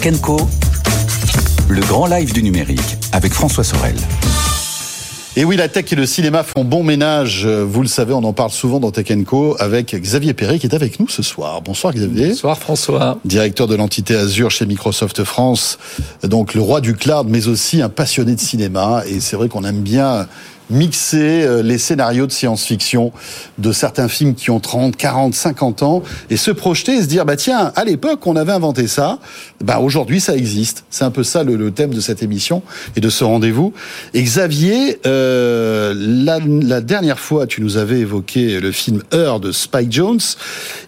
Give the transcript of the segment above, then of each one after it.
Tech Co. Le grand live du numérique avec François Sorel. Et oui, la tech et le cinéma font bon ménage. Vous le savez, on en parle souvent dans Tech Co avec Xavier Perret qui est avec nous ce soir. Bonsoir Xavier. Bonsoir François. Directeur de l'entité Azure chez Microsoft France. Donc le roi du cloud, mais aussi un passionné de cinéma. Et c'est vrai qu'on aime bien mixer euh, les scénarios de science-fiction de certains films qui ont 30, 40, 50 ans et se projeter et se dire bah tiens à l'époque on avait inventé ça. Bah aujourd'hui ça existe. C'est un peu ça le, thème de cette émission et de ce rendez-vous. Et Xavier euh, la, la, dernière fois tu nous avais évoqué le film Heure de Spike Jones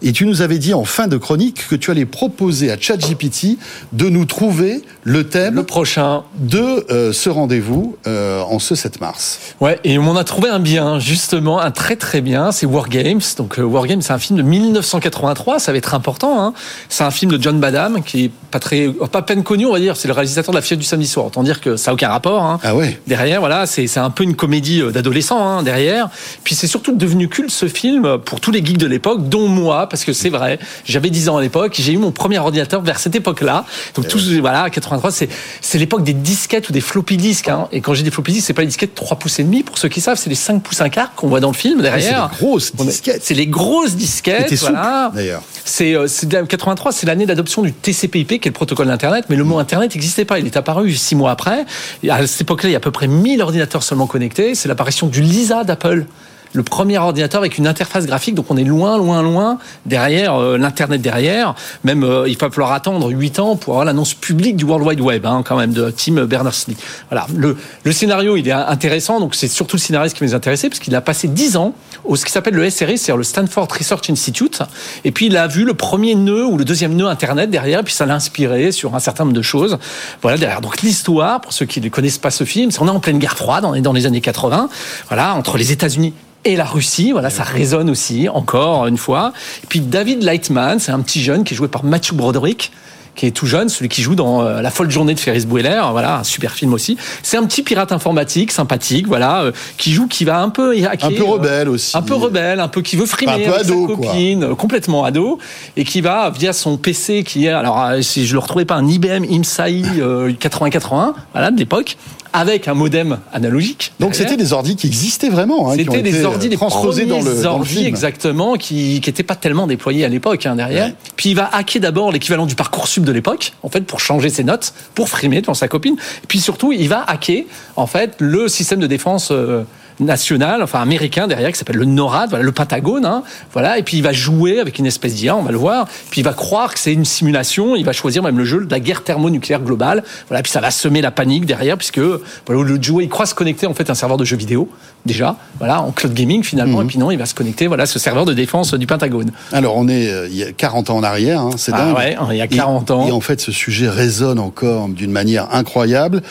et tu nous avais dit en fin de chronique que tu allais proposer à ChatGPT de nous trouver le thème le prochain. de euh, ce rendez-vous euh, en ce 7 mars. Ouais, et on a trouvé un bien, justement, un très très bien, c'est War Games. Donc euh, War Games, c'est un film de 1983, ça va être important. Hein. C'est un film de John Badham, qui est pas très, pas peine connu, on va dire. C'est le réalisateur de La Fièvre du samedi soir. Autant dire que ça a aucun rapport. Hein. Ah ouais. Derrière, voilà, c'est un peu une comédie euh, d'adolescent hein, derrière. Puis c'est surtout devenu culte ce film pour tous les geeks de l'époque, dont moi, parce que c'est vrai. J'avais 10 ans à l'époque, j'ai eu mon premier ordinateur vers cette époque-là. Donc tous, voilà, 83, c'est c'est l'époque des disquettes ou des floppy disques. Hein. Et quand j'ai des floppy disques, c'est pas les disquettes 3 pouces et demi pour ceux qui savent, c'est les 5 pouces un quart qu'on voit dans le film derrière. c'est les grosses disquettes. C'est les grosses disquettes. Voilà. d'ailleurs. C'est euh, 83, c'est l'année d'adoption du TCP/IP, qui le protocole d'Internet, mais le mot Internet n'existait pas. Il est apparu six mois après. À cette époque-là, il y a à peu près 1000 ordinateurs seulement connectés. C'est l'apparition du Lisa d'Apple le premier ordinateur avec une interface graphique. Donc on est loin, loin, loin derrière euh, l'internet derrière. Même euh, il va falloir attendre 8 ans pour avoir l'annonce publique du World Wide Web, hein, quand même de Tim Berners-Lee. Voilà. Le, le scénario il est intéressant. Donc c'est surtout le scénariste qui m'a intéressé parce qu'il a passé 10 ans au ce qui s'appelle le SRI, c'est-à-dire le Stanford Research Institute. Et puis il a vu le premier nœud ou le deuxième nœud internet derrière. Et puis ça l'a inspiré sur un certain nombre de choses. Voilà derrière. Donc l'histoire, pour ceux qui ne connaissent pas ce film, c'est on est en pleine guerre froide, on est dans les années 80. Voilà entre les États-Unis et la Russie. Voilà, ça résonne aussi, encore une fois. Et puis David Lightman, c'est un petit jeune qui est joué par Matthew Broderick qui est tout jeune, celui qui joue dans euh, La folle journée de Ferris Bueller, voilà, un super film aussi. C'est un petit pirate informatique, sympathique, voilà, euh, qui joue, qui va un peu hacker, un peu rebelle aussi, un peu rebelle, un peu qui veut frimer un peu avec ado, sa copine, complètement ado, et qui va via son PC qui est, alors si je le retrouvais pas un IBM IMSAI euh, 8081, voilà, de l'époque, avec un modem analogique. Donc c'était des ordi qui existaient vraiment. Hein, c'était des ordi des transposés dans le, dans le film. exactement, qui n'étaient pas tellement déployés à l'époque hein, derrière. Ouais. Puis il va hacker d'abord l'équivalent du parcours sub de l'époque, en fait, pour changer ses notes, pour frimer devant sa copine. Et puis surtout, il va hacker en fait le système de défense. Euh, national, enfin américain derrière, qui s'appelle le NORAD, voilà, le Pentagone, hein, voilà, et puis il va jouer avec une espèce d'IA, on va le voir, puis il va croire que c'est une simulation, il va choisir même le jeu de la guerre thermonucléaire globale, voilà, puis ça va semer la panique derrière, puisque voilà, le joueur, il croit se connecter en fait à un serveur de jeux vidéo, déjà, voilà, en cloud gaming finalement, Mhm. et puis non, il va se connecter, voilà, ce serveur de défense du Pentagone. Alors on est euh, il y a 40 ans en arrière, hein, c'est Ah dingue. ouais, il y a 40 et, ans. Et en fait, ce sujet résonne encore d'une manière incroyable.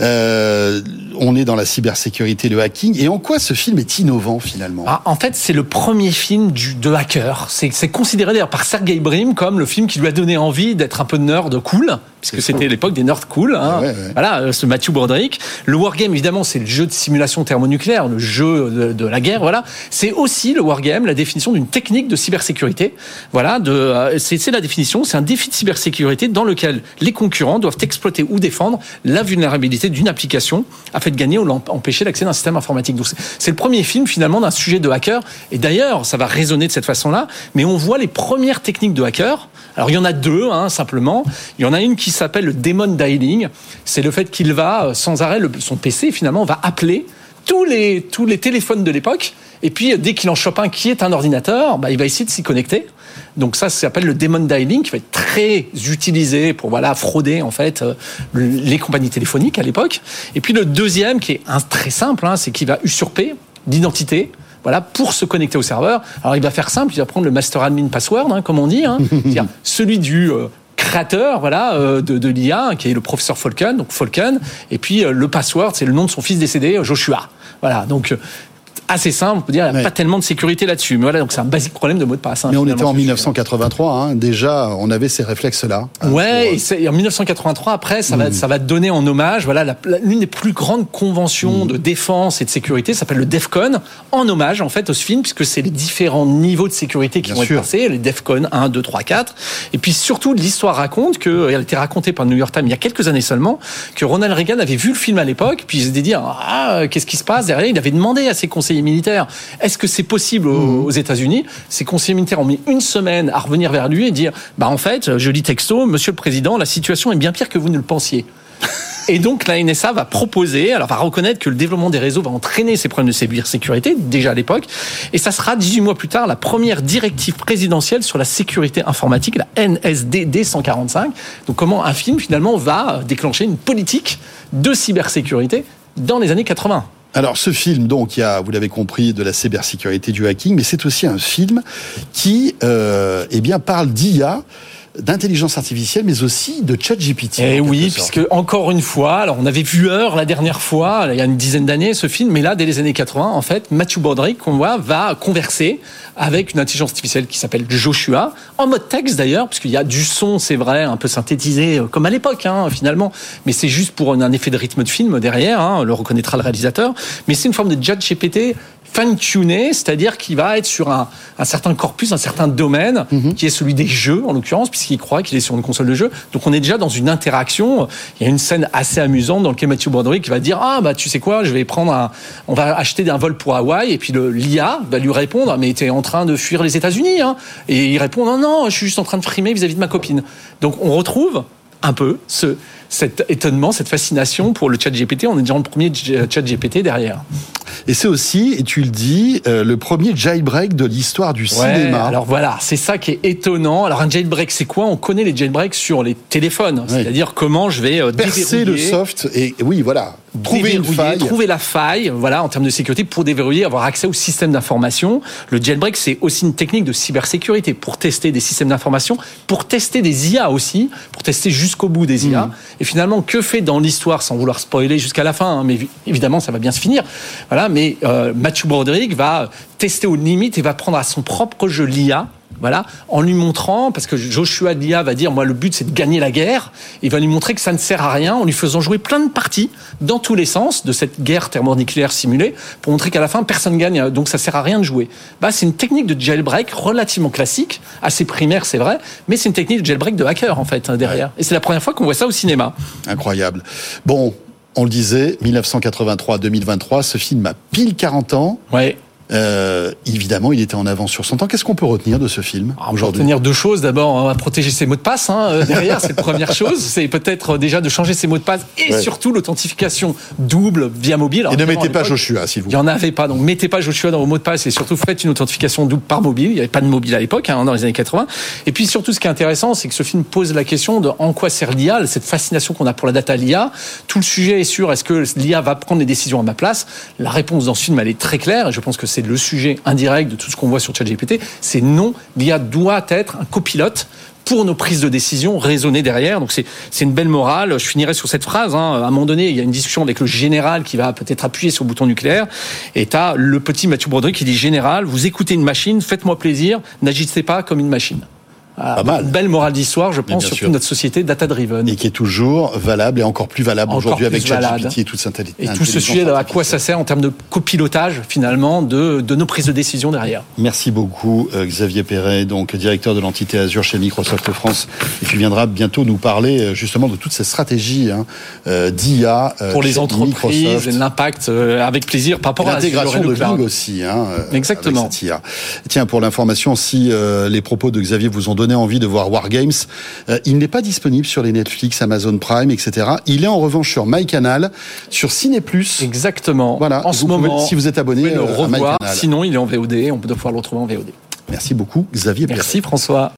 Euh, on est dans la cybersécurité, le hacking. Et en quoi ce film est innovant finalement? Ah, en fait, c'est le premier film de hacker. C'est c'est considéré d'ailleurs par Sergey Brim comme le film qui lui a donné envie d'être un peu nerd cool, puisque c'était l'époque des nerds cool. Hein. Ah ouais, ouais. Voilà, euh, ce Matthew Broderick. Le wargame, évidemment, c'est le jeu de simulation thermonucléaire, le jeu de, de la guerre. Voilà, c'est aussi le wargame, la définition d'une technique de cybersécurité. Voilà, de, euh, c'est la définition. C'est un défi de cybersécurité dans lequel les concurrents doivent exploiter ou défendre la vulnérabilité d'une application afin de gagner ou empêcher l'accès d'un système informatique. Donc c'est- c'est le premier film finalement d'un sujet de hacker. Et d'ailleurs, ça va résonner de cette façon-là. Mais on voit les premières techniques de hacker. Alors il y en a deux, hein, simplement. Il y en a une qui s'appelle le demon dialing. C'est le fait qu'il va euh, sans arrêt, son PC finalement va appeler tous les, tous les téléphones de l'époque. Et puis, euh, dès qu'il en chope un qui est un ordinateur, bah, il va essayer de s'y connecter. Donc ça, ça s'appelle le demon dialing, qui va être très utilisé pour voilà frauder en fait euh, les compagnies téléphoniques à l'époque. Et puis le deuxième, qui est un, très simple, hein, c'est qu'il va usurper d'identité. Voilà, pour se connecter au serveur. Alors, il va faire simple, il va prendre le master admin password, hein, comme on dit, hein, c'est-à-dire celui du euh, créateur voilà euh, de, l'IA qui est le professeur Falcon donc Falcon et puis euh, le password c'est le nom de son fils décédé Joshua. Voilà donc euh, assez simple. On peut dire, il n'y a Ouais. pas tellement de sécurité là-dessus. Mais voilà, donc c'est un basique problème de mot de passe. hein, Mais on était en ce sujet. 1983, hein, déjà, on avait ces réflexes-là. hein, Ouais, pour, et, en 1983, après, ça Hmm. va, ça va donner en hommage, voilà, l'une des plus grandes Hmm. conventions de défense et de sécurité s'appelle le DEFCON, en hommage, en fait, au film, puisque c'est les différents niveaux de sécurité qui Bien vont sûr. être passés, les DEFCON 1, 2, 3, 4. Et puis surtout, l'histoire raconte que, elle a été racontée par le New York Times il y a quelques années seulement, que Ronald Reagan avait vu le film à l'époque, puis il s'était dit, ah, qu'est-ce qui se passe derrière? Il avait demandé à ses conseillers militaires, est-ce que c'est possible aux, Hmm. aux États-Unis? Ses conseillers militaires ont mis une semaine à revenir vers lui et dire, bah, en fait, je lis texto, monsieur le président, la situation est bien pire que vous ne le pensiez. Et donc la NSA va proposer, alors va reconnaître que le développement des réseaux va entraîner ces problèmes de cybersécurité, déjà à l'époque, et ça sera 18 mois plus tard la première directive présidentielle sur la sécurité informatique, la NSDD 145. Donc comment un film finalement va déclencher une politique de cybersécurité dans les années 80. Alors ce film, donc, il y a, vous l'avez compris, de la cybersécurité, du hacking, mais c'est aussi un film qui, euh, eh bien, parle d'IA, d'intelligence artificielle, mais aussi de ChatGPT. Et en Eh oui, sorte. puisque encore une fois, alors on avait vu Heure la dernière fois, il y a une dizaine d'années, ce film, mais là, dès les années 80, en fait, Matthew Broderick, qu'on voit, va converser avec une intelligence artificielle qui s'appelle Joshua, en mode texte d'ailleurs, puisqu'il y a du son, c'est vrai, un peu synthétisé, euh, comme à l'époque, hein, finalement, mais c'est juste pour un un effet de rythme de film derrière, hein, le reconnaîtra le réalisateur, mais c'est une forme de chat GPT fine-tuné, c'est-à-dire qui va être sur un, un certain corpus, un certain domaine, qui est celui des jeux, en l'occurrence, puisqu'il croit qu'il est sur une console de jeu. Donc on est déjà dans une interaction. Il y a une scène assez amusante dans laquelle Matthew Broderick va dire Ah, bah tu sais quoi, je vais prendre un. On va acheter un vol pour Hawaï, et puis le- l'IA va lui répondre Mais t'es en train de fuir les États-Unis, hein Et il répond Non, non, je suis juste en train de frimer vis-à-vis de ma copine. Donc on retrouve un peu ce, cet étonnement, cette fascination pour le chat GPT. On est déjà le premier chat GPT derrière. Et c'est aussi, et tu le dis, euh, le premier jailbreak de l'histoire du Ouais, cinéma. alors voilà, c'est ça qui est étonnant. Alors un jailbreak, c'est quoi? On connaît les jailbreaks sur les téléphones, c'est-à-dire comment je vais euh, Percer le soft et oui, voilà, trouver une faille. trouver la faille, voilà, en termes de sécurité, pour déverrouiller, avoir accès au système d'information. Le jailbreak, c'est aussi une technique de cybersécurité pour tester des systèmes d'information, pour tester des IA aussi, pour tester jusqu'au bout des IA. Et finalement, que fait dans l'histoire, sans vouloir spoiler jusqu'à la fin, hein, mais évi- évidemment, ça va bien se finir. Voilà, mais euh, Matthew Broderick va tester aux limites et va prendre à son propre jeu l'IA. Voilà, en lui montrant, parce que Joshua de l'IA va dire, moi le but c'est de gagner la guerre, il va lui montrer que ça ne sert à rien en lui faisant jouer plein de parties dans tous les sens de cette guerre thermonucléaire simulée pour montrer qu'à la fin personne gagne, donc ça sert à rien de jouer. Bah, c'est une technique de jailbreak relativement classique, assez primaire c'est vrai, mais c'est une technique de jailbreak de hacker en fait hein, derrière. Et c'est la première fois qu'on voit ça au cinéma. Incroyable. Bon, on le disait, 1983-2023, ce film a pile 40 ans. Ouais. Euh, évidemment, il était en avance sur son temps. Qu'est-ce qu'on peut retenir de ce film peut aujourd'hui retenir deux choses. D'abord, on va protéger ses mots de passe. Hein, euh, derrière, c'est la première chose. C'est peut-être déjà de changer ses mots de passe et Ouais. surtout l'authentification double via mobile. Alors, Et ne mettez pas Joshua, s'il vous Il n'y plaît. en avait pas, donc mettez pas Joshua dans vos mots de passe et surtout faites une authentification double par mobile. Il n'y avait pas de mobile à l'époque, hein, dans les années 80. Et puis surtout, ce qui est intéressant, c'est que ce film pose la question de en quoi sert l'IA, cette fascination qu'on a pour la data l'IA. Tout le sujet est sur est-ce que l'IA va prendre les décisions à ma place La réponse dans ce film, elle est très claire et je pense que c'est le sujet indirect de tout ce qu'on voit sur ChatGPT. C'est non, l'IA doit être un copilote pour nos prises de décision raisonnées derrière. Donc c'est c'est une belle morale. Je finirai sur cette phrase. Hein. À un moment donné, il y a une discussion avec le général qui va peut-être appuyer sur le bouton nucléaire. Et t'as le petit Mathieu Broderick qui dit général, vous écoutez une machine, faites-moi plaisir, n'agissez pas comme une machine. Voilà, Pas mal. Une belle morale d'histoire, je pense, surtout sûr. notre société data-driven. Et qui est toujours valable et encore plus valable aujourd'hui avec. ChatGPT et toute cette Et tout ce sujet, à quoi ça sert en termes de copilotage, finalement, de, de nos prises de décision derrière. Merci beaucoup euh, Xavier Perret, donc directeur de l'entité Azure chez Microsoft France, et tu viendras bientôt nous parler euh, justement de toutes ces stratégies hein, euh, d'IA euh, Pour les entreprises, l'impact, avec plaisir, par rapport à L'intégration de. Bing aussi, hein, Exactement. avec cette IA. Tiens, pour l'information, si les propos de Xavier vous ont donné envie de voir Wargames, euh, il n'est pas disponible sur les Netflix, Amazon Prime, etc. Il est en revanche sur MyCanal, sur Ciné+. Exactement. Voilà, En ce pouvez- moment, si vous êtes abonné vous le euh, à revoir. Sinon, il est en VOD. On peut pouvoir le retrouver en VOD. Merci beaucoup, Xavier. Merci François.